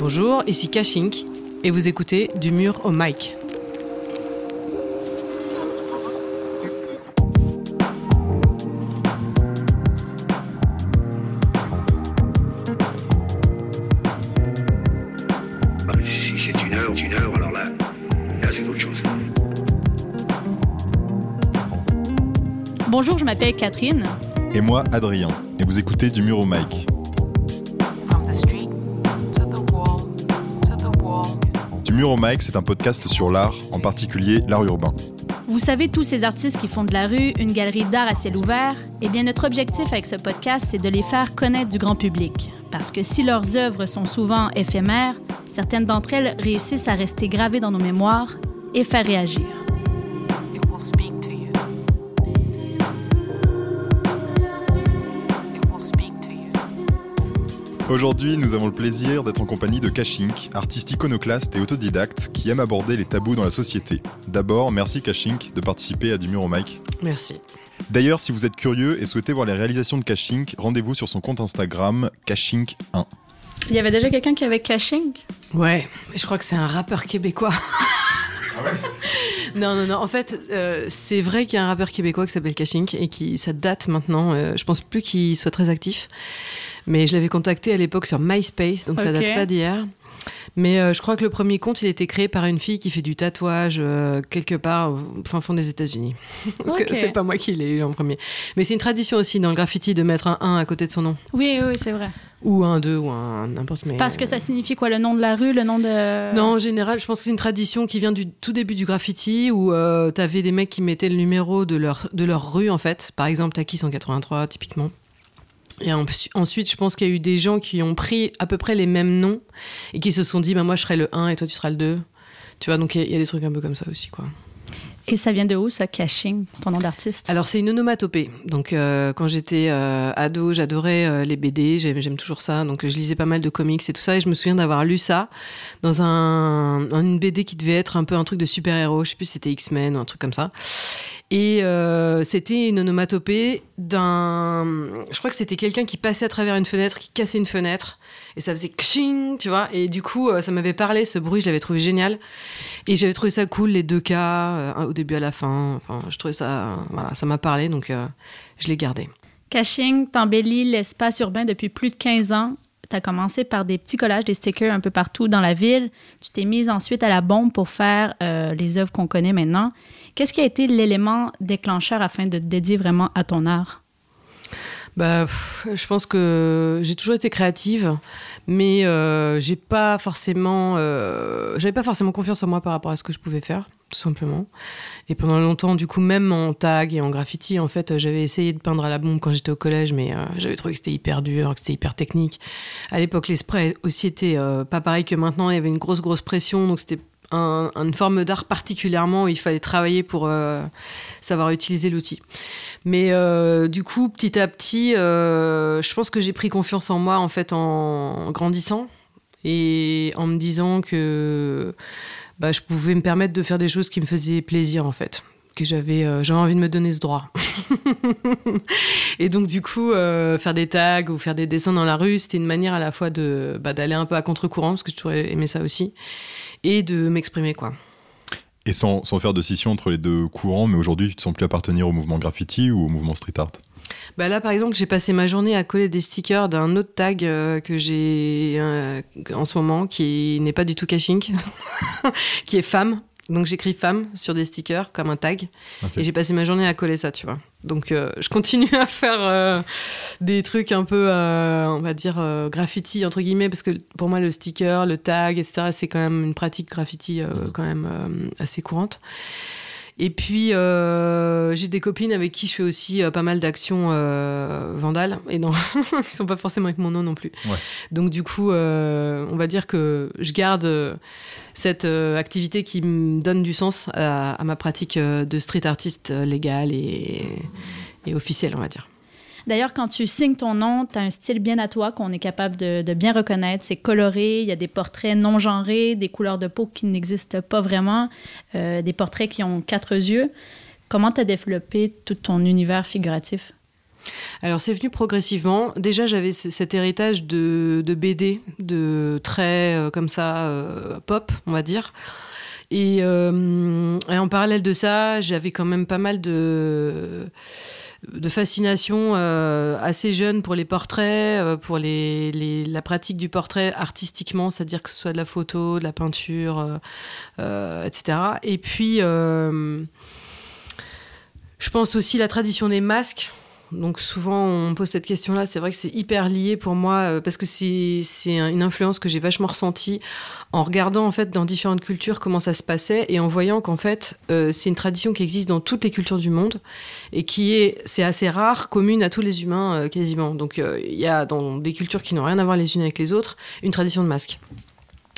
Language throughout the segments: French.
Bonjour, ici Kashink et vous écoutez Du mur au mic. Si c'est une heure, une heure, alors là, là c'est autre chose. Bonjour, je m'appelle Catherine. Et moi, Adrien. Et vous écoutez Du mur au mic. Mur au c'est un podcast sur l'art, en particulier l'art urbain. Vous savez, tous ces artistes qui font de la rue une galerie d'art à ciel ouvert, eh bien, notre objectif avec ce podcast, c'est de les faire connaître du grand public. Parce que si leurs œuvres sont souvent éphémères, certaines d'entre elles réussissent à rester gravées dans nos mémoires et faire réagir. Aujourd'hui, nous avons le plaisir d'être en compagnie de Kashink, artiste iconoclaste et autodidacte qui aime aborder les tabous dans la société. D'abord, merci Kashink de participer à Du mur au mic. Merci. D'ailleurs, si vous êtes curieux et souhaitez voir les réalisations de Kashink, rendez-vous sur son compte Instagram Kashink1. Il y avait déjà quelqu'un qui avait caching Ouais, je crois que c'est un rappeur québécois. Non, non, non. En fait, euh, c'est vrai qu'il y a un rappeur québécois qui s'appelle Kashink et qui, ça date maintenant. euh, je pense plus qu'il soit très actif. Mais je l'avais contacté à l'époque sur MySpace, donc ça Ok. date pas d'hier. Mais euh, je crois que le premier compte, il a été créé par une fille qui fait du tatouage euh, quelque part au fin fond des États-Unis. Donc, Ok. C'est pas moi qui l'ai eu en premier. Mais c'est une tradition aussi dans le graffiti de mettre un 1 à côté de son nom. Oui, oui, c'est vrai. Ou un 2 ou un n'importe mais Parce que ça signifie quoi Le nom de la rue, le nom de. Non, en général, je pense que c'est une tradition qui vient du tout début du graffiti où euh, t'avais des mecs qui mettaient le numéro de leur, de leur rue, en fait. Par exemple, Taki 183, typiquement. Et en- ensuite, je pense qu'il y a eu des gens qui ont pris à peu près les mêmes noms et qui se sont dit, bah, moi, je serai le 1 et toi, tu seras le 2. Tu vois, donc il y, y a des trucs un peu comme ça aussi, quoi. Et ça vient de où, ça, caching, ton nom d'artiste? Alors, c'est une onomatopée. Donc, euh, quand j'étais euh, ado, j'adorais euh, les BD, j'aime toujours ça. Donc, je lisais pas mal de comics et tout ça. Et je me souviens d'avoir lu ça dans un, un- une BD qui devait être un peu un truc de super-héros. Je sais plus si c'était X-Men ou un truc comme ça. Et c'était une onomatopée d'un. Je crois que c'était quelqu'un qui passait à travers une fenêtre, qui cassait une fenêtre. Et ça faisait kching, tu vois. Et du coup, euh, ça m'avait parlé, ce bruit, je l'avais trouvé génial. Et j'avais trouvé ça cool, les deux cas, euh, au début à la fin. Enfin, je trouvais ça. voilà, ça m'a parlé, donc euh, je l'ai gardé. Caching t'embellit l'espace urbain depuis plus de 15 ans. Tu as commencé par des petits collages, des stickers un peu partout dans la ville. Tu t'es mise ensuite à la bombe pour faire les œuvres qu'on connaît maintenant. Qu'est-ce qui a été l'élément déclencheur afin de te dédier vraiment à ton art? Bah, je pense que j'ai toujours été créative, mais euh, j'ai pas forcément, euh, j'avais pas forcément confiance en moi par rapport à ce que je pouvais faire, tout simplement. Et pendant longtemps, du coup, même en tag et en graffiti, en fait, j'avais essayé de peindre à la bombe quand j'étais au collège, mais euh, j'avais trouvé que c'était hyper dur, que c'était hyper technique. À l'époque, les sprays aussi étaient pas pareil que maintenant. Il y avait une grosse, grosse pression, donc c'était un- une forme d'art particulièrement où il fallait travailler pour euh, savoir utiliser l'outil. Mais euh, du coup, petit à petit, euh, je pense que j'ai pris confiance en moi en fait en grandissant et en me disant que bah, je pouvais me permettre de faire des choses qui me faisaient plaisir en fait que j'avais envie de me donner ce droit et donc du coup faire des tags ou faire des dessins dans la rue c'était une manière à la fois de bah, d'aller un peu à contre-courant parce que je toujours aimé ça aussi et de m'exprimer quoi Et sans, sans faire de scission entre les deux courants, mais aujourd'hui, tu te sens plus appartenir au mouvement graffiti ou au mouvement street art? Bah là, par exemple, j'ai passé ma journée à coller des stickers d'un autre tag euh, que j'ai euh, en ce moment, qui n'est pas du tout caching, qui est femme. Donc j'écris femme sur des stickers comme un tag. Et j'ai passé ma journée à coller ça, tu vois. Donc euh, je continue à faire euh, des trucs un peu, euh, on va dire, graffiti, entre guillemets, parce que pour moi, le sticker, le tag, etc., c'est quand même une pratique graffiti euh, quand même assez courante. Et puis, euh, j'ai des copines avec qui je fais aussi euh, pas mal d'actions euh, vandales, et non, qui sont pas forcément avec mon nom non plus. Ouais. Donc, du coup, on va dire que je garde cette activité qui me donne du sens à, à ma pratique de street artiste légale et, et officielle, on va dire. D'ailleurs, quand tu signes ton nom, tu as un style bien à toi qu'on est capable de, bien reconnaître. C'est coloré, il y a des portraits non genrés, des couleurs de peau qui n'existent pas vraiment, euh, des portraits qui ont quatre yeux. Comment tu as développé tout ton univers figuratif? Alors c'est venu progressivement. Déjà j'avais ce- cet héritage de, BD, de traits euh, comme ça, euh, pop, on va dire. Et en parallèle de ça, j'avais quand même pas mal de, de fascination euh, assez jeune pour les portraits, euh, pour la pratique du portrait artistiquement, c'est-à-dire que ce soit de la photo, de la peinture, euh, etc. Et puis, je pense aussi la tradition des masques. Donc souvent on pose cette question-là, c'est vrai que c'est hyper lié pour moi euh, parce que c'est c'est un- une influence que j'ai vachement ressentie en regardant en fait dans différentes cultures comment ça se passait et en voyant qu'en fait euh, c'est une tradition qui existe dans toutes les cultures du monde et qui est c'est assez rare, commune à tous les humains euh, quasiment. Donc il y a dans des cultures qui n'ont rien à voir les unes avec les autres une tradition de masque.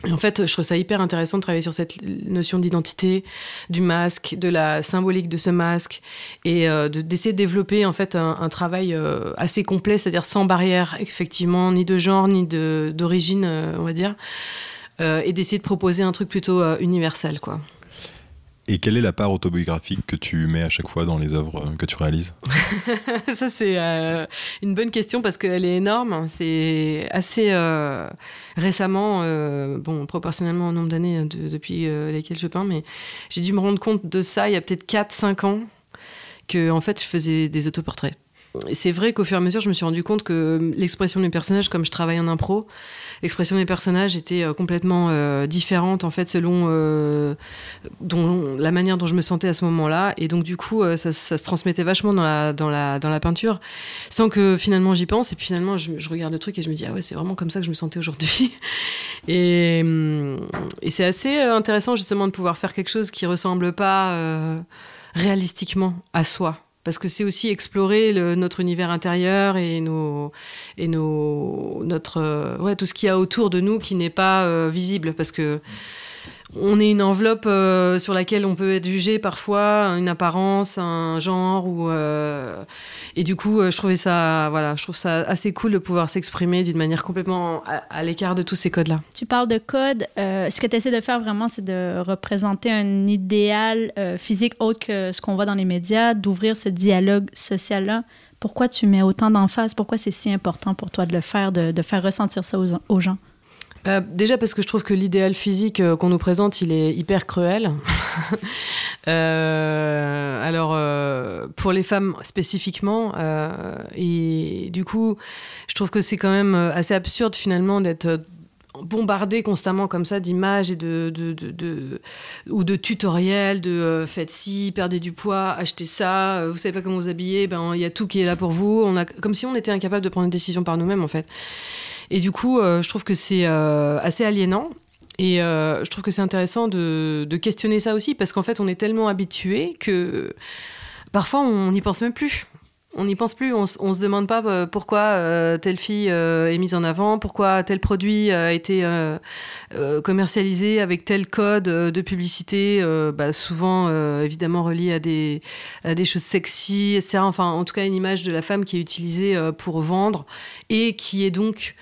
En fait, je trouve ça hyper intéressant de travailler sur cette notion d'identité, du masque, de la symbolique de ce masque, et euh, de- d'essayer de développer en fait un, travail euh, assez complet, c'est-à-dire sans barrière, effectivement, ni de genre, ni d'origine, euh, on va dire, et d'essayer de proposer un truc plutôt universel, quoi. Et quelle est la part autobiographique que tu mets à chaque fois dans les œuvres euh, que tu réalises Ça, c'est euh, une bonne question parce qu'elle est énorme. C'est assez euh, récemment, bon, proportionnellement au nombre d'années de- depuis lesquelles je peins, mais j'ai dû me rendre compte de ça il y a peut-être 4-5 ans que, en fait, je faisais des autoportraits. C'est vrai qu'au fur et à mesure, je me suis rendu compte que l'expression des personnages, comme je travaille en impro, l'expression des personnages était euh, complètement euh, différente en fait selon euh, dont, la manière dont je me sentais à ce moment-là. Et donc du coup, euh, ça, se transmettait vachement dans la, dans, la, dans la peinture, sans que finalement j'y pense. Et puis finalement, je, regarde le truc et je me dis, ah ouais, c'est vraiment comme ça que je me sentais aujourd'hui. et c'est assez euh, intéressant justement de pouvoir faire quelque chose qui ressemble pas euh, réalistiquement à soi. Parce que c'est aussi explorer notre univers intérieur et, nos, et nos, notre, euh, ouais, tout ce qu'il y a autour de nous qui n'est pas euh, visible. Parce que on est une enveloppe euh, sur laquelle on peut être jugé parfois, une apparence, un genre, ou, euh, et du coup, euh, je trouvais ça, voilà, je trouve ça assez cool de pouvoir s'exprimer d'une manière complètement à, l'écart de tous ces codes-là. Tu parles de code. euh, ce que tu essaies de faire vraiment, c'est de représenter un idéal physique autre que ce qu'on voit dans les médias, d'ouvrir ce dialogue social-là. Pourquoi tu mets autant d'emphase? Pourquoi c'est si important pour toi de le faire, de, faire ressentir ça aux gens? Euh, déjà parce que je trouve que l'idéal physique euh, qu'on nous présente, il est hyper cruel. Euh, alors pour les femmes spécifiquement, et du coup, je trouve que c'est quand même assez absurde finalement d'être bombardé constamment comme ça d'images et de, ou de tutoriels de faites ci, perdez du poids, achetez ça, euh, vous savez pas comment vous habiller, ben il y a tout qui est là pour vous. On a comme si on était incapable de prendre une décision par nous-mêmes en fait. Et du coup, euh, je trouve que c'est euh, assez aliénant. Et euh, je trouve que c'est intéressant de, questionner ça aussi, parce qu'en fait, on est tellement habitué que parfois, on n'y pense même plus. On n'y pense plus, on, on se demande pas pourquoi telle fille est mise en avant, pourquoi tel produit a été commercialisé avec tel code de publicité, bah, souvent évidemment relié à des, à des choses sexy, etc. Enfin, en tout cas, une image de la femme qui est utilisée pour vendre et qui est donc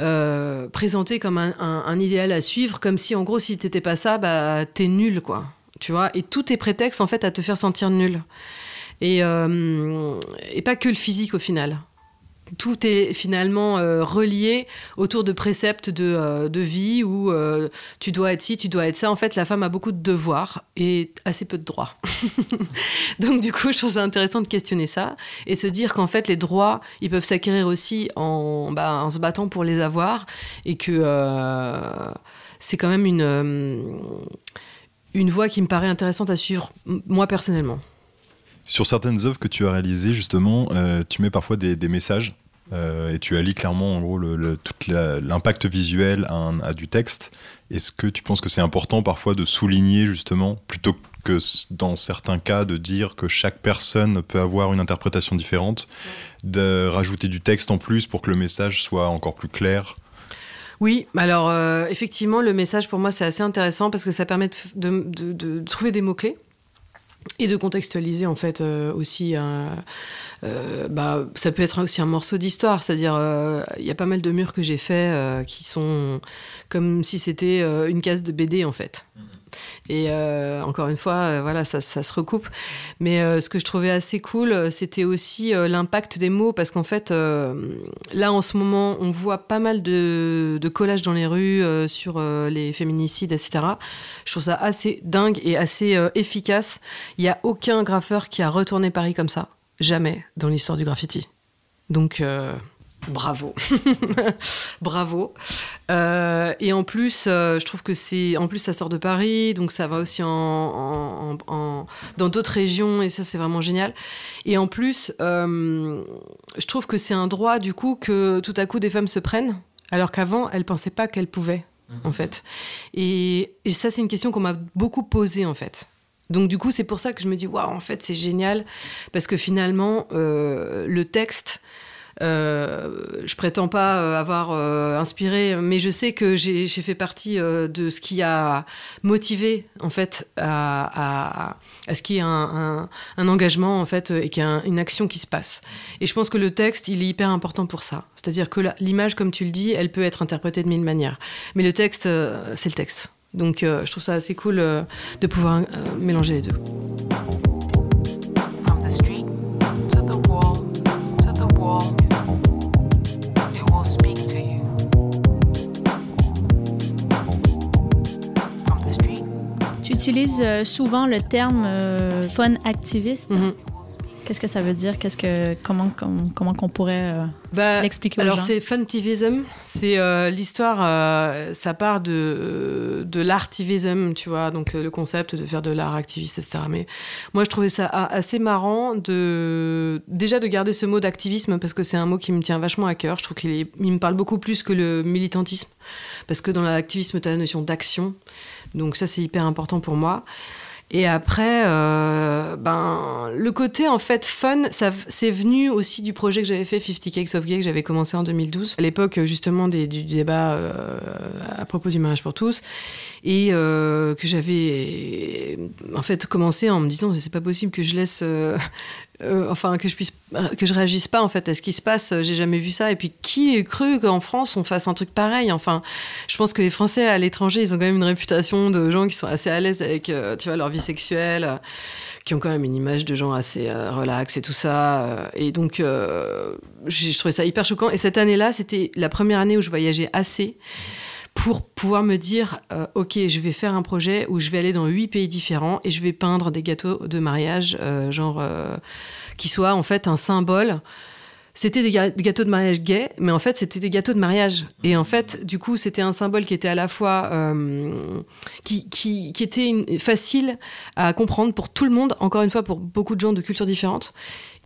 euh, présenté comme un, idéal à suivre, comme si en gros si t'étais pas ça, bah t'es nul quoi. Tu vois? Et tout est prétexte en fait à te faire sentir nul. Et, euh, et pas que le physique au final. Tout est finalement euh, relié autour de préceptes de, euh, de vie où euh, tu dois être ci, tu dois être ça. En fait, la femme a beaucoup de devoirs et assez peu de droits. Donc du coup, je trouve ça intéressant de questionner ça et se dire qu'en fait, les droits, ils peuvent s'acquérir aussi en, bah, en se battant pour les avoir et que c'est quand même une, une voie qui me paraît intéressante à suivre, moi personnellement. Sur certaines œuvres que tu as réalisées, justement, tu mets parfois des messages euh, et tu allies clairement, en gros, l'impact visuel à, du texte. Est-ce que tu penses que c'est important parfois de souligner, justement, plutôt que dans certains cas de dire que chaque personne peut avoir une interprétation différente, de rajouter du texte en plus pour que le message soit encore plus clair? Oui, alors euh, effectivement, le message pour moi c'est assez intéressant parce que ça permet de trouver des mots-clés et de contextualiser en fait euh, aussi. euh, euh, bah, ça peut être aussi un morceau d'histoire, c'est-à-dire il y a pas mal de murs que j'ai faits qui sont comme si c'était une case de BD en fait. Et euh, encore une fois, euh, voilà, ça, se recoupe. Mais euh, ce que je trouvais assez cool, c'était aussi l'impact des mots, parce qu'en fait, là, en ce moment, on voit pas mal de, de collages dans les rues sur les féminicides, etc. Je trouve ça assez dingue et assez efficace. Il n'y a aucun graffeur qui a retourné Paris comme ça. Jamais dans l'histoire du graffiti. Donc, bravo. bravo. Euh, et en plus, euh, je trouve que c'est. En plus, ça sort de Paris, donc ça va aussi en, en- en- en- dans d'autres régions, et ça, c'est vraiment génial. Et en plus, euh, je trouve que c'est un droit, du coup, que tout à coup des femmes se prennent, alors qu'avant, elles pensaient pas qu'elles pouvaient, en fait. Et, et ça, c'est une question qu'on m'a beaucoup posée, en fait. Donc du coup, c'est pour ça que je me dis, waouh, en fait, c'est génial, parce que finalement, le texte, euh, je prétends pas euh, avoir euh, inspiré, mais je sais que j'ai fait partie de ce qui a motivé, en fait, à, ce qu'il y ait un, un- engagement, en fait, et qu'il y un- une action qui se passe. Et je pense que le texte, il est hyper important pour ça. C'est-à-dire que l'image, comme tu le dis, elle peut être interprétée de mille manières. Mais le texte, c'est le texte. Donc je trouve ça assez cool de pouvoir mélanger les deux. From the street to the wall, to the wall, Tu utilises euh, souvent le terme euh, fun activiste. Mhm. Qu'est-ce que ça veut dire? Qu'est-ce que comment com- comment qu'on pourrait euh, Bah, l'expliquer aux alors gens? c'est funtivism, c'est euh, l'histoire, euh, ça part de, de l'artivism, tu vois, donc euh, le concept de faire de l'art activiste, etc. Mais moi je trouvais ça a- assez marrant de déjà de garder ce mot d'activisme parce que c'est un mot qui me tient vachement à cœur. Je trouve qu'il me parle beaucoup plus que le militantisme parce que dans l'activisme tu as la notion d'action, donc ça c'est hyper important pour moi. Et après, euh, ben, le côté en fait fun, ça, c'est venu aussi du projet que j'avais fait 50 Cakes of Gay que j'avais commencé en 2012, à l'époque justement du débat euh, à propos du mariage pour tous, et euh, que j'avais en fait commencé en me disant c'est pas possible que je laisse, euh, euh, enfin que je puisse, que je réagisse pas en fait à ce qui se passe, j'ai jamais vu ça, et puis qui ait cru qu'en France on fasse un truc pareil, enfin je pense que les Français à l'étranger, ils ont quand même une réputation de gens qui sont assez à l'aise avec, euh, tu vois, leur vie sexuelle, euh, qui ont quand même une image de gens assez euh, relax et tout ça. euh, et donc, euh, je trouvais ça hyper choquant. Et cette année-là, c'était la première année où je voyageais assez pour pouvoir me dire, euh, ok, je vais faire un projet où je vais aller dans huit pays différents et je vais peindre des gâteaux de mariage, euh, genre euh, qui soient en fait un symbole c'était des gâteaux de mariage gays, mais en fait, c'était des gâteaux de mariage. Et en fait, du coup, c'était un symbole qui était à la fois. qui, qui, qui était facile à comprendre pour tout le monde, encore une fois, pour beaucoup de gens de cultures différentes.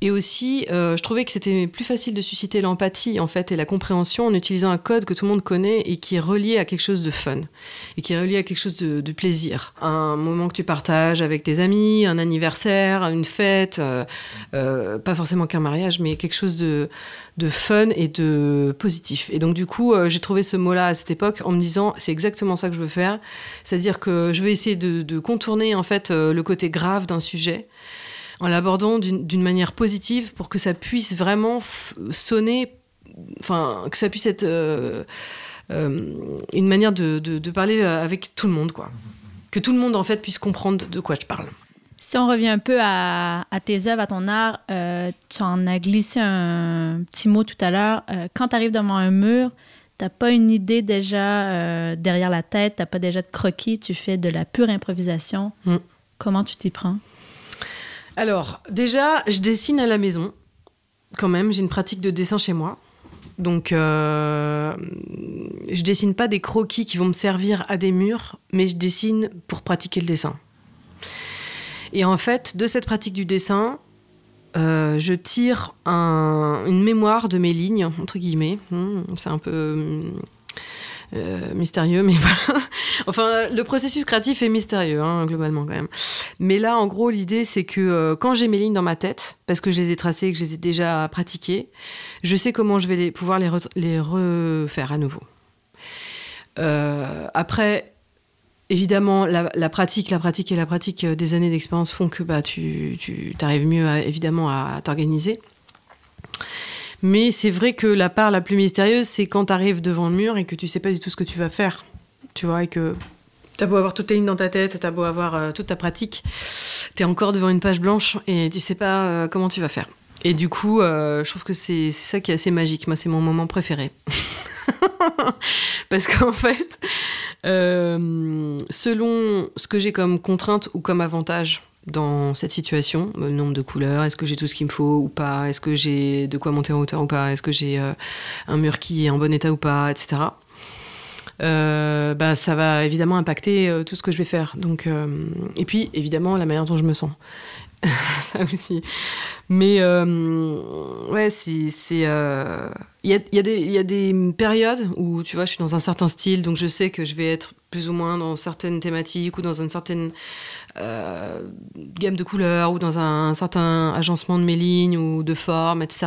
Et aussi, euh, je trouvais que c'était plus facile de susciter l'empathie, en fait, et la compréhension en utilisant un code que tout le monde connaît et qui est relié à quelque chose de fun. Et qui est relié à quelque chose de, plaisir. Un moment que tu partages avec tes amis, un anniversaire, une fête. euh, euh, pas forcément qu'un mariage, mais quelque chose de, fun et de positif. Et donc, du coup, j'ai trouvé ce mot-là à cette époque en me disant, c'est exactement ça que je veux faire. C'est-à-dire que je vais essayer de, de contourner, en fait, le côté grave d'un sujet en l'abordant d'une manière positive pour que ça puisse vraiment sonner, enfin, que ça puisse être euh, euh, une manière de, de- de parler avec tout le monde, quoi. Que tout le monde, en fait, puisse comprendre de, quoi je parle. Si on revient un peu à, à tes œuvres, à ton art, euh, tu en as glissé un petit mot tout à l'heure. Euh, quand tu arrives devant un mur, t'as pas une idée déjà euh, derrière la tête, t'as pas déjà de croquis, tu fais de la pure improvisation. Mm. Comment tu t'y prends? Alors, déjà, je dessine à la maison. Quand même, j'ai une pratique de dessin chez moi. Donc, euh, je dessine pas des croquis qui vont me servir à des murs, mais je dessine pour pratiquer le dessin. Et en fait, de cette pratique du dessin, euh, je tire un- une mémoire de mes lignes, entre guillemets. Hmm, c'est un peu euh, mystérieux, mais voilà. Enfin, le processus créatif est mystérieux, hein, globalement, quand même. Mais là, en gros, l'idée, c'est que euh, quand j'ai mes lignes dans ma tête, parce que je les ai tracées et que je les ai déjà pratiquées, je sais comment je vais les, pouvoir les, re- les refaire à nouveau. Euh, après, évidemment, la, pratique, la pratique et la pratique euh, des années d'expérience font que bah, tu, tu arrives mieux, à- évidemment, à, t'organiser. Mais c'est vrai que la part la plus mystérieuse, c'est quand tu arrives devant le mur et que tu sais pas du tout ce que tu vas faire. Tu vois, et que T'as beau avoir toutes les lignes dans ta tête, t'as beau avoir euh, toute ta pratique, t'es encore devant une page blanche et tu sais pas euh, comment tu vas faire. Et du coup, euh, je trouve que c'est ça qui est assez magique. Moi, c'est mon moment préféré. Parce qu'en fait, selon ce que j'ai comme contrainte ou comme avantage dans cette situation, le nombre de couleurs, est-ce que j'ai tout ce qu'il me faut ou pas, est-ce que j'ai de quoi monter en hauteur ou pas, est-ce que j'ai un mur qui est en bon état ou pas, etc. Euh, bah, ça va évidemment impacter euh, tout ce que je vais faire. Donc, euh, et puis, évidemment, la manière dont je me sens. ça aussi. Mais ouais, c'est. Il y, a, y a y a des périodes où, tu vois, je suis dans un certain style, donc je sais que je vais être plus ou moins dans certaines thématiques ou dans une certaine gamme de couleurs ou dans un, certain agencement de mes lignes ou de formes, etc.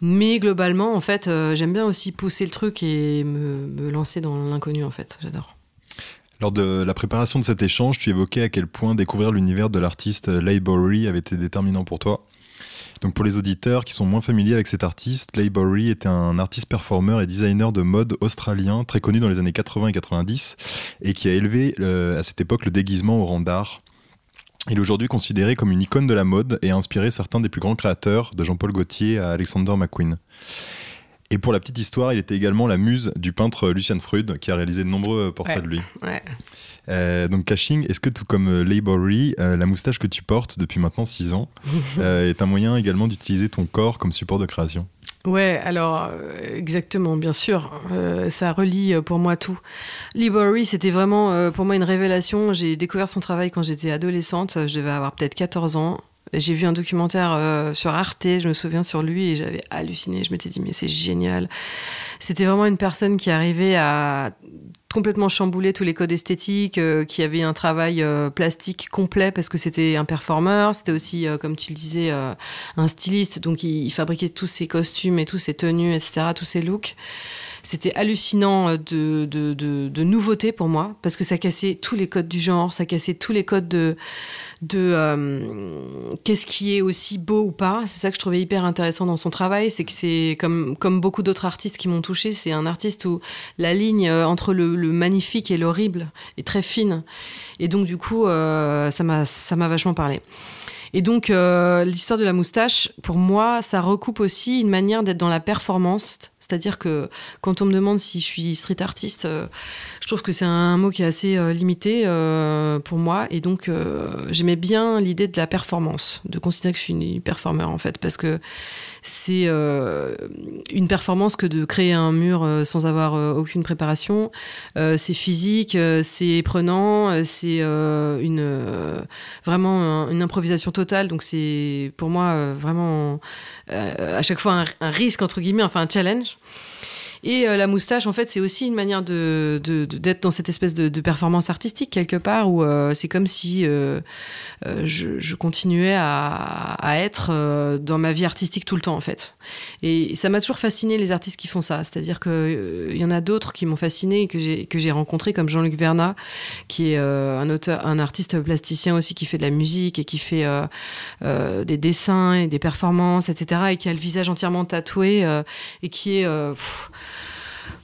Mais globalement, en fait, euh, j'aime bien aussi pousser le truc et me, lancer dans l'inconnu, en fait. J'adore. Lors de la préparation de cet échange, tu évoquais à quel point découvrir l'univers de l'artiste Leigh Bowery avait été déterminant pour toi. Donc pour les auditeurs qui sont moins familiers avec cet artiste, Leigh Bowery était un artiste performeur et designer de mode australien très connu dans les années 80 et 90 et qui a élevé euh, à cette époque le déguisement au rang d'art. Il est aujourd'hui considéré comme une icône de la mode et a inspiré certains des plus grands créateurs, de Jean-Paul Gaultier à Alexander McQueen. Et pour la petite histoire, il était également la muse du peintre Lucian Freud, qui a réalisé de nombreux portraits Ouais. de lui. Ouais. Euh, donc Caching, est-ce que tout comme euh, Bowery, euh, la moustache que tu portes depuis maintenant 6 ans euh, est un moyen également d'utiliser ton corps comme support de création? Ouais, alors euh, exactement, bien sûr, Euh, ça relie euh, pour moi tout. Lee Bowery, c'était vraiment euh, pour moi une révélation. J'ai découvert son travail quand j'étais adolescente, je devais avoir peut-être 14 ans. J'ai vu un documentaire euh, sur Arte, je me souviens sur lui, et j'avais halluciné. Je m'étais dit, mais c'est génial. C'était vraiment une personne qui arrivait à complètement chambouler tous les codes esthétiques, euh, qui avait un travail euh, plastique complet parce que c'était un performeur, c'était aussi, comme tu le disais, un styliste, donc il, il fabriquait tous ses costumes et tous ses tenues, etc., tous ses looks. C'était hallucinant euh, de, de, de, nouveautés pour moi, parce que ça cassait tous les codes du genre, ça cassait tous les codes de, de euh, qu'est-ce qui est aussi beau ou pas. C'est ça que je trouvais hyper intéressant dans son travail, c'est que c'est comme, comme beaucoup d'autres artistes qui m'ont touché, c'est un artiste où la ligne euh, entre le, magnifique et l'horrible est très fine. Et donc, du coup, ça m'a vachement parlé. Et donc, euh, l'histoire de la moustache, pour moi, ça recoupe aussi une manière d'être dans la performance. C'est-à-dire que quand on me demande si je suis street artiste, euh, je trouve que c'est un mot qui est assez euh, limité pour moi. Et donc, j'aimais bien l'idée de la performance, de considérer que je suis une performeur, en fait, parce que c'est euh, une performance que de créer un mur euh, sans avoir euh, aucune préparation. C'est physique, c'est prenant, c'est une vraiment un- une improvisation totale. Donc c'est pour moi vraiment à chaque fois un, un risque entre guillemets, enfin un challenge. Et euh, la moustache, en fait, c'est aussi une manière d'être dans cette espèce de, performance artistique quelque part où euh, c'est comme si euh, je, continuais à, être dans ma vie artistique tout le temps, en fait. Et ça m'a toujours fasciné les artistes qui font ça. C'est-à-dire qu'il y en a d'autres qui m'ont fasciné et que j'ai, que rencontré, comme Jean-Luc Vernat, qui est un artiste plasticien aussi qui fait de la musique et qui fait des dessins et des performances, etc. Et qui a le visage entièrement tatoué et qui est.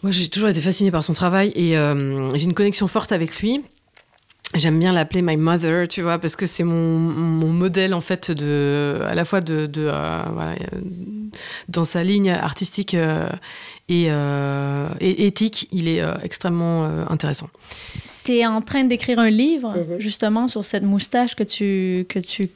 moi, j'ai toujours été fascinée par son travail et euh, j'ai une connexion forte avec lui. J'aime bien l'appeler my mother, tu vois, parce que c'est mon, mon modèle en fait de, à la fois de, de euh, voilà, dans sa ligne artistique euh, et, euh, et éthique, il est euh, extrêmement euh, intéressant. Tu es en train d'écrire un livre, Mhm. justement, sur cette moustache que tu, que tu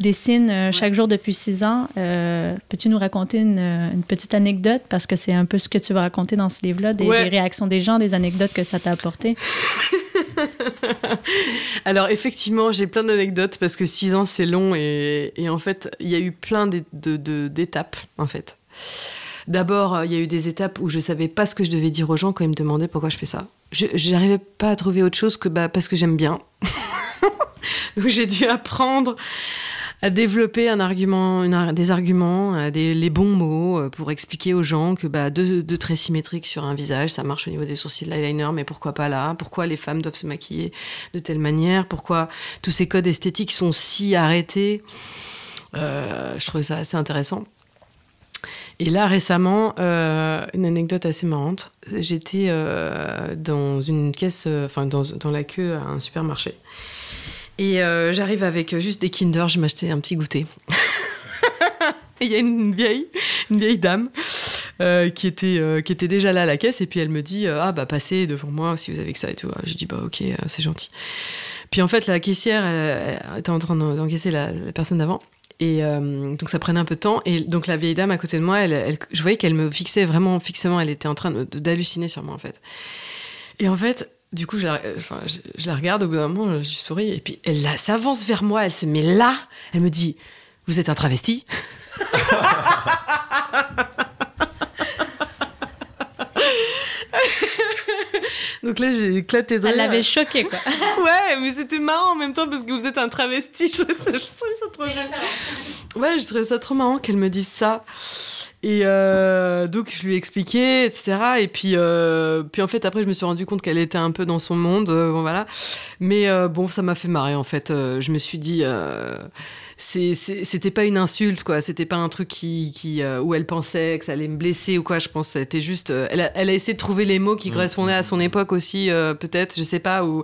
dessines euh, chaque jour depuis six ans. Euh, Peux-tu nous raconter une, une petite anecdote? Parce que c'est un peu ce que tu vas raconter dans ce livre-là, des, Ouais. des réactions des gens, des anecdotes que ça t'a apporté. Alors effectivement, j'ai plein d'anecdotes parce que six ans c'est long et, et en fait il y a eu plein d'étapes en fait. D'abord, euh, il y a eu des étapes où je savais pas ce que je devais dire aux gens quand ils me demandaient pourquoi je fais ça. Je n'arrivais pas à trouver autre chose que bah, parce que j'aime bien. Donc j'ai dû apprendre à développer un argument, des arguments, euh, les bons mots euh, pour expliquer aux gens que bah, deux, traits symétriques sur un visage, ça marche au niveau des sourcils de l'eyeliner, mais pourquoi pas là? Pourquoi les femmes doivent se maquiller de telle manière? Pourquoi tous ces codes esthétiques sont si arrêtés? Euh, Je trouvais ça assez intéressant. Et là, récemment, une anecdote assez marrante. J'étais dans une caisse, enfin, dans, dans la queue à un supermarché. Et euh, j'arrive avec juste des Kinder, je m'achetais un petit goûter. Il y a une vieille, une vieille dame euh, qui, était, euh, qui était déjà là à la caisse et puis elle me dit Ah, bah passez devant moi si vous avez que ça et tout. Je dis Bah, ok, c'est gentil. Puis en fait, la caissière elle- était en train d'en- d'encaisser la, personne d'avant. Et donc ça prenait un peu de temps. Et donc la vieille dame à côté de moi, je voyais qu'elle me fixait vraiment fixement. Elle était en train d'halluciner sur moi en fait. Et en fait, du coup, je la, enfin, je, je la regarde au bout d'un moment, je lui souris. Et puis elle s'avance vers moi, elle se met là. Elle me dit Vous êtes un travesti Donc là, j'ai éclaté de rire. l'avait choqué, quoi. Ouais, mais c'était marrant en même temps parce que vous êtes un travesti. Je trouvais ça, je trouvais ça trop génial. Ouais, je trouvais ça trop marrant qu'elle me dise ça. Et euh, donc je lui ai expliqué, etc. Et puis, euh, puis en fait après je me suis rendu compte qu'elle était un peu dans son monde, euh, bon voilà. Mais euh, bon ça m'a fait marrer en fait. Euh, je me suis dit, euh, c'était pas une insulte quoi, c'était pas un truc qui, qui euh, où elle pensait que ça allait me blesser ou quoi. Je pense que c'était juste, euh, elle, a, elle a essayé de trouver les mots qui correspondaient à son époque aussi euh, peut-être, je sais pas. Ou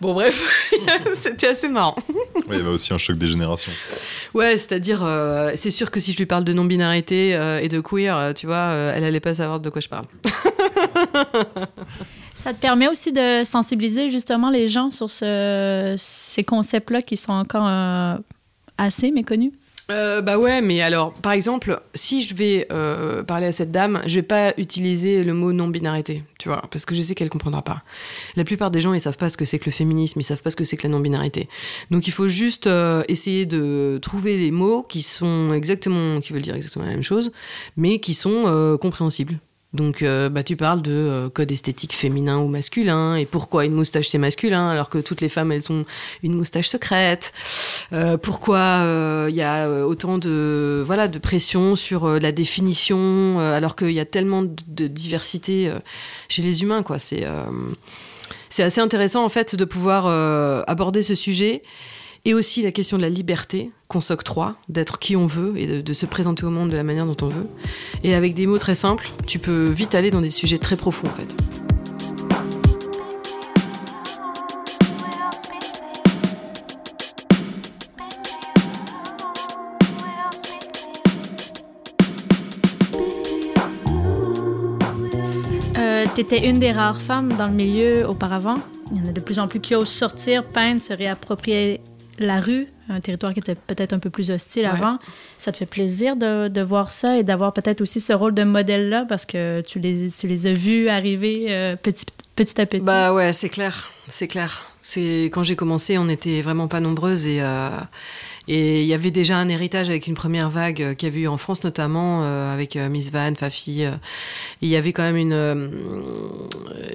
bon bref, c'était assez marrant. Ouais, il y avait aussi un choc des générations. Ouais, c'est-à-dire, euh, c'est sûr que si je lui parle de non-binarité euh, et de queer, tu vois, euh, elle allait pas savoir de quoi je parle. Ça te permet aussi de sensibiliser justement les gens sur ce- ces concepts-là qui sont encore euh, assez méconnus. Euh, bah ouais, mais alors, par exemple, si je vais euh, parler à cette dame, je vais pas utiliser le mot non-binarité, tu vois, parce que je sais qu'elle comprendra pas. La plupart des gens, ils savent pas ce que c'est que le féminisme, ils savent pas ce que c'est que la non-binarité. Donc il faut juste euh, essayer de trouver des mots qui sont exactement, qui veulent dire exactement la même chose, mais qui sont compréhensibles. Donc, euh, bah, tu parles de euh, code esthétique féminin ou masculin, et pourquoi une moustache c'est masculin, alors que toutes les femmes elles ont une moustache secrète. Euh, pourquoi il y a autant de voilà de pression sur la définition, alors qu'il y a tellement de, de diversité chez les humains, quoi. C'est c'est assez intéressant en fait de pouvoir aborder ce sujet. Et aussi la question de la liberté qu'on s'octroie, d'être qui on veut et de, se présenter au monde de la manière dont on veut. Et avec des mots très simples, tu peux vite aller dans des sujets très profonds en fait. Euh, T'étais une des rares femmes dans le milieu auparavant. Il y en a de plus en plus qui osent sortir, peindre, se réapproprier la rue, un territoire qui était peut-être un peu plus hostile Ouais. avant. Ça te fait plaisir de, de voir ça et d'avoir peut-être aussi ce rôle de modèle-là parce que tu les, tu les as vus arriver euh, petit, petit à petit? Bah ouais, c'est clair, c'est clair. C'est quand j'ai commencé, on n'était vraiment pas nombreuses et euh, et il y avait déjà un héritage avec une première vague euh, qu'il y avait eu en France notamment euh, avec Miss Van, Fafi. il y avait quand même une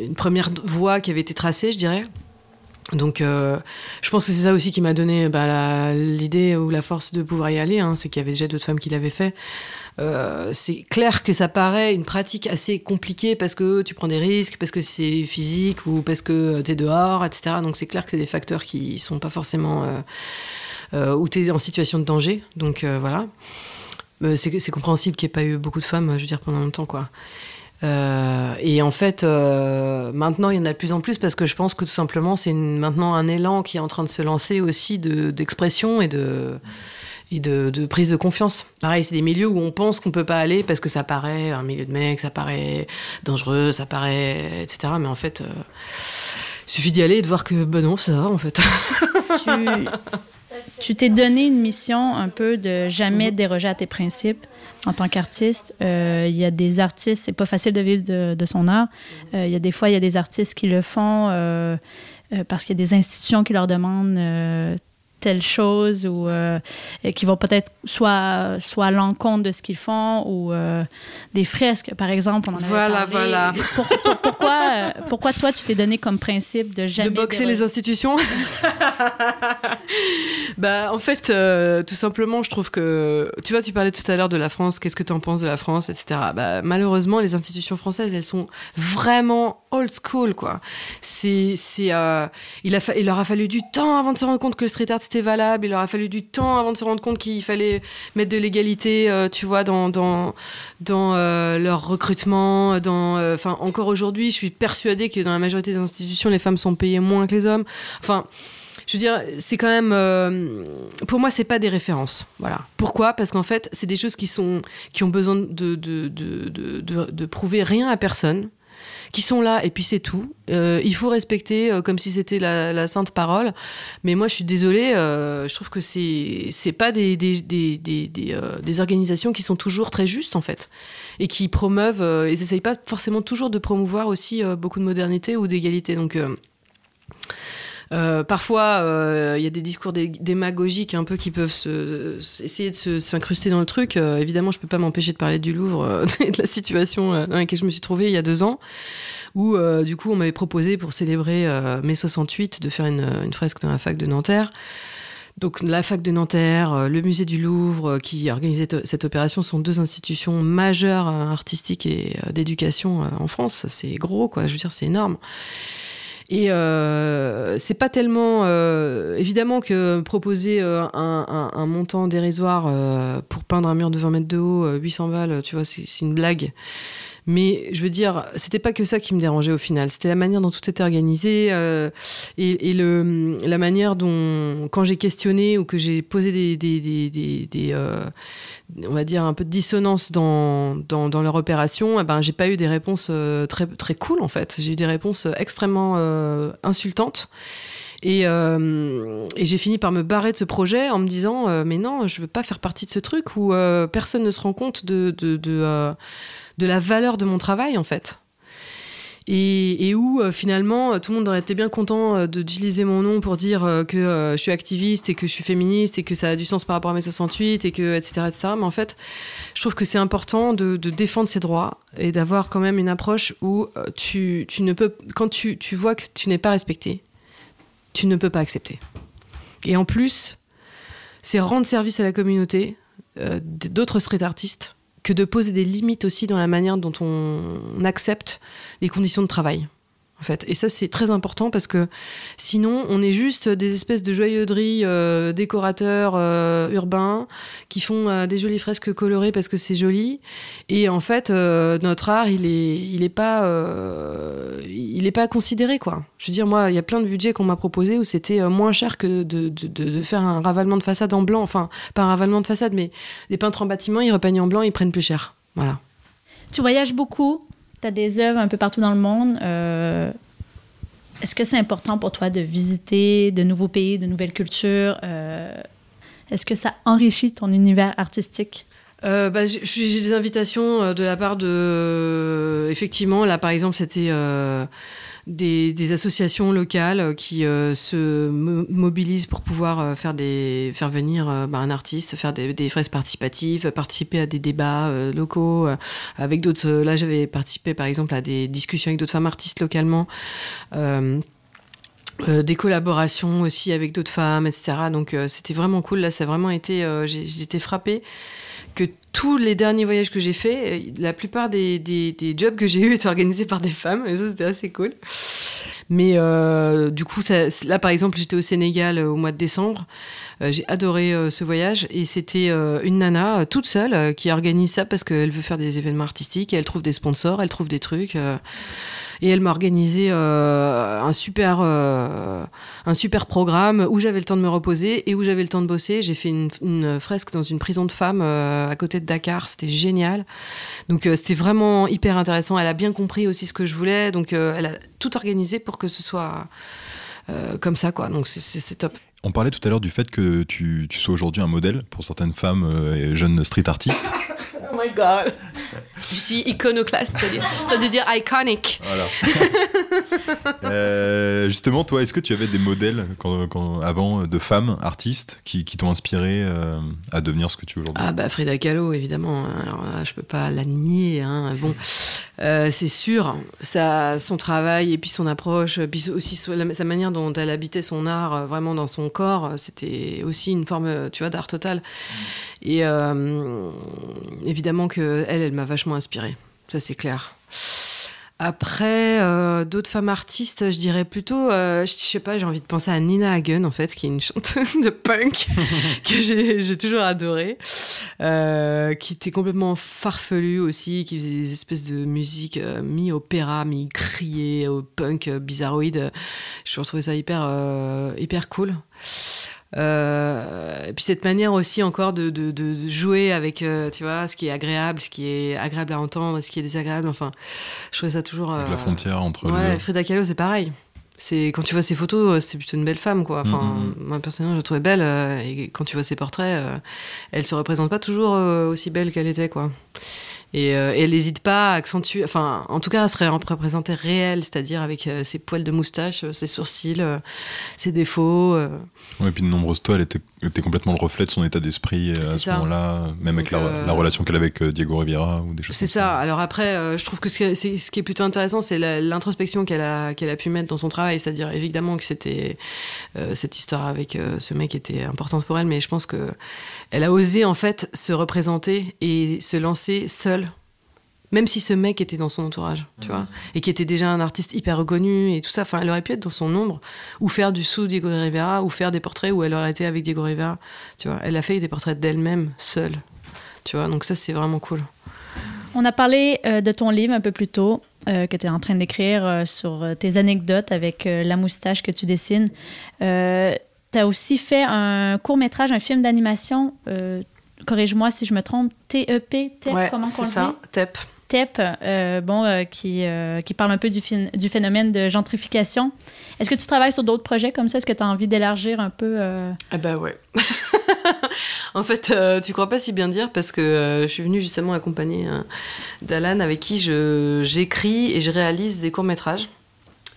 une première voie qui avait été tracée, je dirais. Donc, euh, je pense que c'est ça aussi qui m'a donné bah, l'idée ou la force de pouvoir y aller. hein, c'est qu'il y avait déjà d'autres femmes qui l'avaient fait. Euh, c'est clair que ça paraît une pratique assez compliquée parce que tu prends des risques, parce que c'est physique ou parce que tu es dehors, etc. Donc c'est clair que c'est des facteurs qui sont pas forcément euh, euh, où tu es en situation de danger. Donc euh, voilà. Euh, c'est compréhensible qu'il n'y ait pas eu beaucoup de femmes, je veux dire, pendant longtemps, quoi. Euh, et en fait, euh, maintenant, il y en a de plus en plus parce que je pense que tout simplement, c'est maintenant un élan qui est en train de se lancer aussi de- d'expression et de et de, de prise de confiance. Pareil, c'est des milieux où on pense qu'on peut pas aller parce que ça paraît un milieu de mecs, ça paraît dangereux, ça paraît etc. Mais en fait, euh, il suffit d'y aller et de voir que ben non, ça va en fait. tu tu t'es donné une mission un peu de jamais Mhm. déroger à tes principes en tant qu'artiste. Euh, Il y a des artistes, c'est pas facile de vivre de, de son art. Euh, Il y a des fois, il y a des artistes qui le font euh, parce qu'il y a des institutions qui leur demandent telle chose ou euh, qui vont peut-être soit, soit à l'encontre de ce qu'ils font ou euh, des fresques, par exemple. On en avait Voilà, parlé. voilà. Pour- pour- pourquoi, euh, pourquoi toi, tu t'es donné comme principe de jamais de boxer les institutions? Bah, en fait, tout simplement, je trouve que. Tu vois, tu parlais tout à l'heure de la France, qu'est-ce que tu en penses de la France, etc. Bah, malheureusement, les institutions françaises, elles sont vraiment old school, quoi. C'est. c'est, il, a il leur a fallu du temps avant de se rendre compte que le street art, valable. Il leur a fallu du temps avant de se rendre compte qu'il fallait mettre de l'égalité, euh, tu vois, dans, dans, dans euh, leur recrutement. Dans, euh, enfin, encore aujourd'hui, je suis persuadée que dans la majorité des institutions, les femmes sont payées moins que les hommes. Enfin, je veux dire, c'est quand même. pour moi, c'est pas des références. Voilà. Pourquoi? Parce qu'en fait, c'est des choses qui, sont, qui ont besoin de, de, de- de prouver rien à personne, qui sont là et puis c'est tout. Euh, il faut respecter euh, comme si c'était la, sainte parole. Mais moi, je suis désolée, euh, je trouve que c'est c'est pas des, des, des, des, des, organisations qui sont toujours très justes, en fait. Et qui promeuvent. ils essayent pas forcément toujours de promouvoir aussi beaucoup de modernité ou d'égalité. Donc. Euh, parfois, euh, il y a des discours dé- démagogiques un peu qui peuvent essayer de s'incruster dans le truc. Euh, évidemment, je peux pas m'empêcher de parler du Louvre et de la situation dans laquelle je me suis trouvée il y a deux ans, où du coup, on m'avait proposé pour célébrer mai 68 de faire une, une fresque dans la fac de Nanterre. Donc la fac de Nanterre, le musée du Louvre qui organisait cette opération sont deux institutions majeures artistiques et d'éducation en France. C'est gros, quoi. Je veux dire, c'est énorme. Et euh, c'est pas tellement euh, évidemment que proposer euh, un, un- un montant dérisoire euh, pour peindre un mur de 20 mètres de haut, euh, 800 balles, tu vois, c'est une blague. Mais je veux dire, c'était pas que ça qui me dérangeait au final. C'était la manière dont tout était organisé euh, et, le, la manière dont, quand j'ai questionné ou que j'ai posé des, des, des, euh, on va dire un peu de dissonance dans, dans, leur opération, eh ben j'ai pas eu des réponses euh, très très cool en fait. J'ai eu des réponses extrêmement insultantes. Et, j'ai fini par me barrer de ce projet en me disant mais non je veux pas faire partie de ce truc où personne ne se rend compte de de la valeur de mon travail en fait. Et, où euh, finalement euh, tout le monde aurait été bien content euh, d'utiliser mon nom pour dire euh, que je suis activiste et que je suis féministe et que ça a du sens par rapport à mes 68 et que etc etc mais en fait je trouve que c'est important de, de défendre ses droits et d'avoir quand même une approche où tu, tu ne peux quand tu, tu vois que tu n'es pas respecté tu ne peux pas accepter. Et en plus c'est rendre service à la communauté d'autres street artistes que de poser des limites aussi dans la manière dont on accepte les conditions de travail. Et ça, c'est très important parce que sinon, on est juste des espèces de joyeuderies, euh, décorateurs euh, urbains qui font euh, des jolies fresques colorées parce que c'est joli. Et en fait, notre art, il est, il est pas, il est pas considéré quoi. Je veux dire, moi, il y a plein de budgets qu'on m'a proposé où c'était moins cher que de, de, de- de faire un ravalement de façade en blanc. Enfin, pas un ravalement de façade, mais des peintres en bâtiment, ils repeignent en blanc, ils prennent plus cher. Voilà. Tu voyages beaucoup, tu as des œuvres un peu partout dans le monde. Euh, Est-ce que c'est important pour toi de visiter de nouveaux pays, de nouvelles cultures? Euh, Est-ce que ça enrichit ton univers artistique? Euh, bah, j'ai des invitations de la part de. Effectivement, là, par exemple, c'était des, associations locales euh, qui euh, se mo- mobilisent pour pouvoir euh, faire, des, faire venir bah, un artiste, faire des, des fresques participatives, participer à des débats locaux avec d'autres. Là, j'avais participé, par exemple, à des discussions avec d'autres femmes artistes localement. Des collaborations aussi avec d'autres femmes, etc. Donc c'était vraiment cool. Là, ça vraiment été. j'ai été frappée que tous les derniers voyages que j'ai faits, euh, la plupart des, des- jobs que j'ai eus étaient organisés par des femmes, et ça c'était assez cool. Mais euh, du coup, là par exemple, j'étais au Sénégal euh, au mois de décembre. J'ai adoré ce voyage et c'était une nana toute seule qui organise ça parce qu'elle veut faire des événements artistiques et elle trouve des sponsors, elle trouve des trucs. Et elle m'a organisé euh, un super euh, un super programme où j'avais le temps de me reposer et où j'avais le temps de bosser. J'ai fait une, fresque dans une prison de femmes euh, à côté de Dakar. C'était génial. Donc c'était vraiment hyper intéressant. Elle a bien compris aussi ce que je voulais. Donc elle a tout organisé pour que ce soit comme ça, quoi. Donc c'est- top. On parlait tout à l'heure du fait que tu, sois aujourd'hui un modèle pour certaines femmes jeunes street artistes. Oh my god. Je suis iconoclaste, c'est-à-dire, ça veut dire iconic. Voilà. Euh, justement, toi, est-ce que tu avais des modèles quand, quand- avant de femmes artistes qui, qui t'ont inspiré euh, à devenir ce que tu es aujourd'hui? Ah bah Frida Kahlo évidemment. Alors là, je peux pas la nier. Hein. Bon, euh, c'est sûr. Ça, son travail et puis son approche, puis aussi sa manière dont elle habitait son art vraiment dans son corps, c'était aussi une forme, tu vois, d'art total. Et euh, évidemment que elle, elle m'a vachement inspirée. Ça c'est clair. Après, euh, d'autres femmes artistes, je dirais plutôt, euh, je sais pas, j'ai envie de penser à Nina Hagen, en fait, qui est une chanteuse de punk que j'ai toujours adorée, euh, qui était complètement farfelue aussi, qui faisait des espèces de musique euh, mi-opéra, mi-crié, au punk bizarroïde. Je trouvais ça hyper, hyper cool. Euh, et puis cette manière aussi encore de, de, de- de jouer avec, euh, tu vois, ce qui est agréable, ce qui est agréable à entendre, ce qui est désagréable. Enfin, je trouvais ça toujours. Avec euh, la frontière entre Ouais, les. Frida Kahlo, c'est pareil. C'est quand tu vois ses photos, c'est plutôt une belle femme, quoi. Enfin, Mhm. moi personnellement, je la trouvais belle. et quand tu vois ses portraits, elle se représente pas toujours aussi belle qu'elle était, quoi. Et, euh, et elle n'hésite pas à accentuer, enfin, en tout cas, elle serait représentée réelle, c'est-à-dire avec euh, ses poils de moustache, euh, ses sourcils, euh, ses défauts. Ouais, et puis de nombreuses toi, elle était, était complètement le reflet de son état d'esprit à ce ça. moment-là, même avec la, la relation qu'elle avait avec Diego Rivera ou des choses C'est comme ça. Alors après, je trouve que ce qui est, c'est- ce qui est plutôt intéressant, c'est l'introspection qu'elle a, qu'elle a pu mettre dans son travail. C'est-à-dire, évidemment, que c'était cette histoire avec ce mec était importante pour elle, mais je pense que elle a osé en fait se représenter et se lancer seule. Même si ce mec était dans son entourage, tu vois, et qui était déjà un artiste hyper reconnu et tout ça, enfin, elle aurait pu être dans son ombre, ou faire du sous Diego Rivera, ou faire des portraits où elle aurait été avec Diego Rivera, tu vois. Elle a fait des portraits d'elle-même, seule, tu vois, donc ça, c'est vraiment cool. On a parlé euh, de ton livre un peu plus tôt, euh, que tu es en train d'écrire euh, sur tes anecdotes avec euh, la moustache que tu dessines. Tu as aussi fait un court-métrage, un film d'animation, euh, corrige-moi si je me trompe, TEP, TEP, Ouais, comment on ça, dit? TEP. TEP, euh, bon, euh, qui, qui parle un peu du, du phénomène de gentrification. Est-ce que tu travailles sur d'autres projets comme ça? Est-ce que tu as envie d'élargir un peu? Ah bah ouais. en fait, euh, tu crois pas si bien dire parce que euh, je suis venue justement accompagner euh, d'Alan avec qui j'écris et je réalise des courts métrages.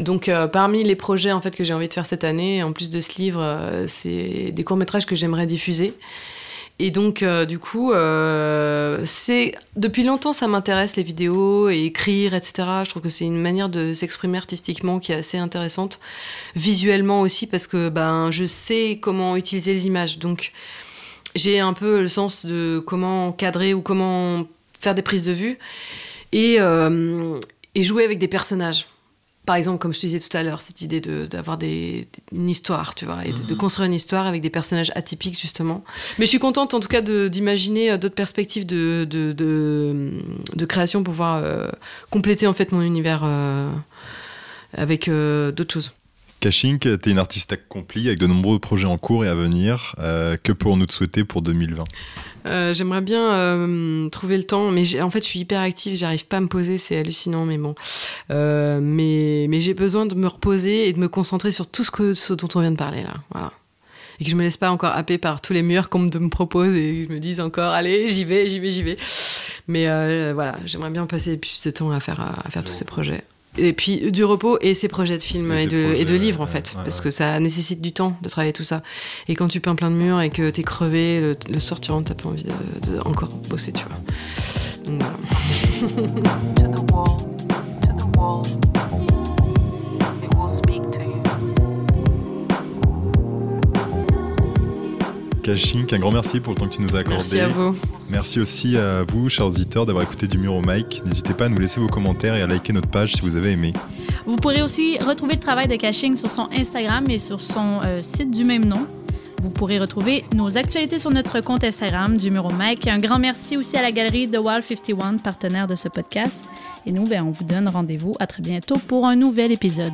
Donc euh, parmi les projets en fait que j'ai envie de faire cette année, en plus de ce livre, euh, c'est des courts métrages que j'aimerais diffuser. Et donc euh, du coup, c'est depuis longtemps ça m'intéresse les vidéos et écrire, etc. Je trouve que c'est une manière de s'exprimer artistiquement qui est assez intéressante, visuellement aussi parce que ben je sais comment utiliser les images. Donc j'ai un peu le sens de comment cadrer ou comment faire des prises de vue et jouer avec des personnages. Par exemple, comme je te disais tout à l'heure, cette idée de- d'avoir des, une histoire, tu vois, et de, de construire une histoire avec des personnages atypiques, justement. Mais je suis contente, en tout cas, de- d'imaginer euh, d'autres perspectives de, de, de, de création pour pouvoir euh, compléter, en fait, mon univers euh, avec euh, d'autres choses. Caching, tu es une artiste accomplie avec de nombreux projets en cours et à venir. Euh, que pourrons-nous te souhaiter pour 2020 Euh, J'aimerais bien euh, trouver le temps, mais en fait, je suis hyper active, j'arrive pas à me poser, c'est hallucinant, mais bon. Euh, mais mais j'ai besoin de me reposer et de me concentrer sur tout ce, que, ce dont on vient de parler là. Voilà. Et que je me laisse pas encore happer par tous les murs qu'on me, propose et que je me dise encore, allez, j'y vais, j'y vais, j'y vais. Mais euh, voilà, j'aimerais bien passer plus de temps à faire, à faire tous ces projets. Et puis du repos et ces projets de films Et de, et de projets, livres en ouais, fait. ouais, parce ouais. que ça nécessite du temps de travailler tout ça. Et quand tu peins plein de murs et que t'es crevé, le, le soir tu rentres, t'as pas envie de, de encore bosser, tu vois. Donc voilà. Caching, un grand merci pour le temps que tu nous as accordé. Merci à vous. Merci aussi à vous, chers auditeurs, d'avoir écouté du mur au mic. N'hésitez pas à nous laisser vos commentaires et à liker notre page si vous avez aimé. Vous pourrez aussi retrouver le travail de Caching sur son Instagram et sur son euh, site du même nom. Vous pourrez retrouver nos actualités sur notre compte Instagram du Muro Mike. Un grand merci aussi à la galerie The Wall 51, partenaire de ce podcast. Et nous, ben, on vous donne rendez-vous à très bientôt pour un nouvel épisode.